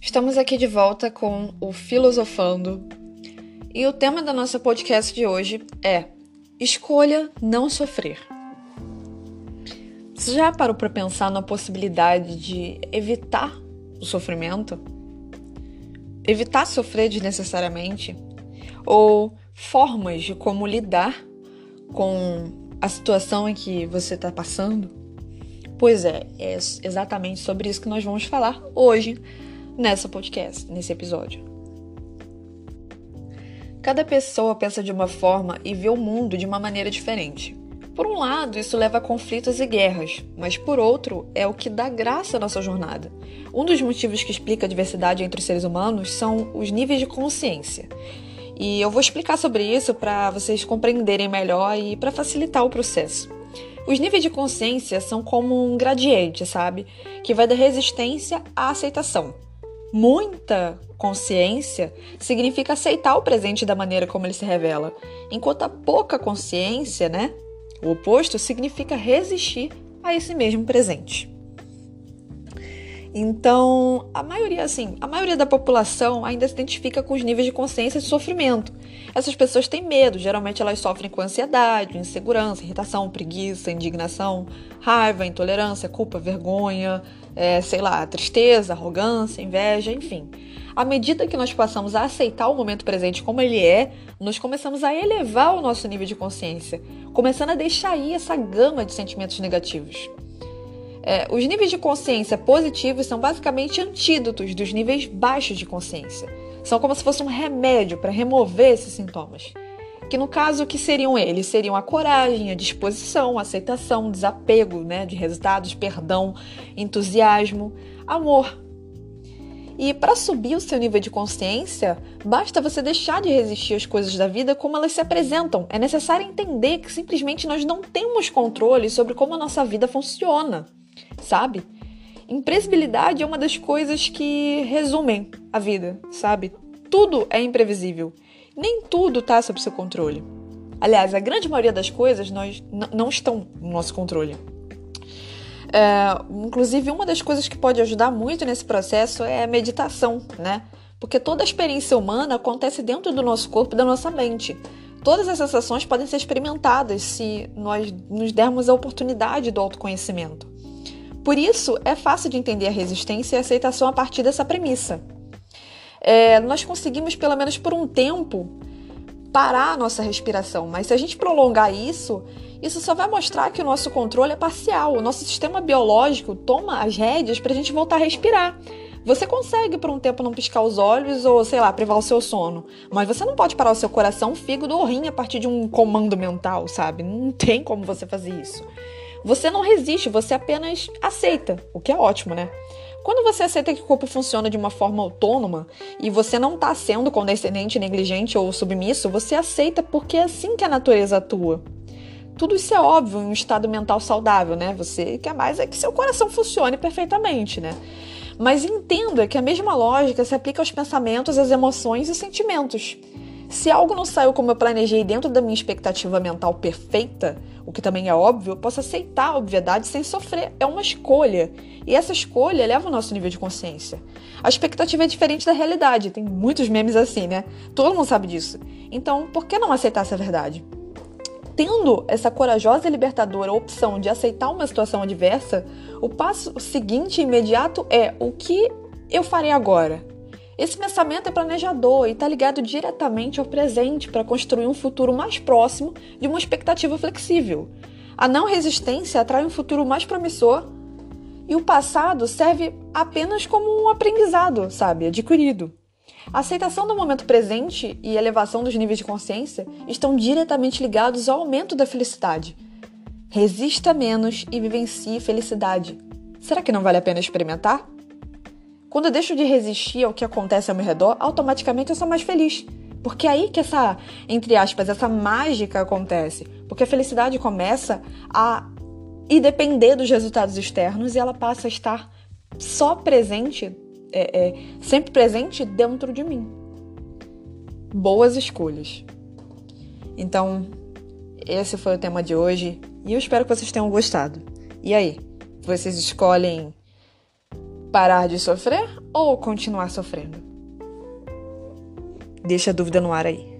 Estamos aqui de volta com o Filosofando e o tema da nossa podcast de hoje é Escolha não sofrer. Você já parou para pensar na possibilidade de evitar o sofrimento? Evitar sofrer desnecessariamente? Ou formas de como lidar com a situação em que você está passando? Pois é, é exatamente sobre isso que nós vamos falar hoje nessa podcast, nesse episódio. Cada pessoa pensa de uma forma e vê o mundo de uma maneira diferente. Por um lado, isso leva a conflitos e guerras, mas por outro, é o que dá graça à nossa jornada. Um dos motivos que explica a diversidade entre os seres humanos são os níveis de consciência. E eu vou explicar sobre isso para vocês compreenderem melhor e para facilitar o processo. Os níveis de consciência são como um gradiente, sabe? Que vai da resistência à aceitação. Muita consciência significa aceitar o presente da maneira como ele se revela, enquanto a pouca consciência, né? O oposto significa resistir a esse mesmo presente. Então, a maioria, assim, a maioria da população ainda se identifica com os níveis de consciência de sofrimento. Essas pessoas têm medo, geralmente elas sofrem com ansiedade, insegurança, irritação, preguiça, indignação, raiva, intolerância, culpa, vergonha, é, sei lá, tristeza, arrogância, inveja, enfim. À medida que nós passamos a aceitar o momento presente como ele é, nós começamos a elevar o nosso nível de consciência, começando a deixar aí essa gama de sentimentos negativos. É, os níveis de consciência positivos são basicamente antídotos dos níveis baixos de consciência. São como se fosse um remédio para remover esses sintomas. Que no caso, que seriam eles? Seriam a coragem, a disposição, a aceitação, desapego né, de resultados, perdão, entusiasmo, amor. E para subir o seu nível de consciência, basta você deixar de resistir às coisas da vida como elas se apresentam. É necessário entender que simplesmente nós não temos controle sobre como a nossa vida funciona sabe? Imprevisibilidade é uma das coisas que resumem a vida, sabe? Tudo é imprevisível. Nem tudo está sob seu controle. Aliás, a grande maioria das coisas nós não estão no nosso controle. É, inclusive, uma das coisas que pode ajudar muito nesse processo é a meditação, né? Porque toda a experiência humana acontece dentro do nosso corpo e da nossa mente. Todas as sensações podem ser experimentadas se nós nos dermos a oportunidade do autoconhecimento. Por isso, é fácil de entender a resistência e a aceitação a partir dessa premissa. É, nós conseguimos, pelo menos por um tempo, parar a nossa respiração, mas se a gente prolongar isso, isso só vai mostrar que o nosso controle é parcial. O nosso sistema biológico toma as rédeas para a gente voltar a respirar. Você consegue por um tempo não piscar os olhos ou, sei lá, privar o seu sono, mas você não pode parar o seu coração, fígado ou rim a partir de um comando mental, sabe? Não tem como você fazer isso. Você não resiste, você apenas aceita, o que é ótimo, né? Quando você aceita que o corpo funciona de uma forma autônoma e você não está sendo condescendente, negligente ou submisso, você aceita porque é assim que a natureza atua. Tudo isso é óbvio em um estado mental saudável, né? Você quer mais é que seu coração funcione perfeitamente, né? Mas entenda que a mesma lógica se aplica aos pensamentos, às emoções e sentimentos. Se algo não saiu como eu planejei dentro da minha expectativa mental perfeita, o que também é óbvio, eu posso aceitar a obviedade sem sofrer. É uma escolha. E essa escolha eleva o nosso nível de consciência. A expectativa é diferente da realidade. Tem muitos memes assim, né? Todo mundo sabe disso. Então, por que não aceitar essa verdade? Tendo essa corajosa e libertadora opção de aceitar uma situação adversa, o passo seguinte imediato é o que eu farei agora? Esse pensamento é planejador e está ligado diretamente ao presente para construir um futuro mais próximo de uma expectativa flexível. A não resistência atrai um futuro mais promissor e o passado serve apenas como um aprendizado, sabe, adquirido. A aceitação do momento presente e elevação dos níveis de consciência estão diretamente ligados ao aumento da felicidade. Resista menos e vivencie felicidade. Será que não vale a pena experimentar? Quando eu deixo de resistir ao que acontece ao meu redor, automaticamente eu sou mais feliz. Porque é aí que essa, entre aspas, essa mágica acontece. Porque a felicidade começa a ir depender dos resultados externos e ela passa a estar só presente, é, é, sempre presente dentro de mim. Boas escolhas. Então, esse foi o tema de hoje e eu espero que vocês tenham gostado. E aí, vocês escolhem Parar de sofrer ou continuar sofrendo? Deixa a dúvida no ar aí.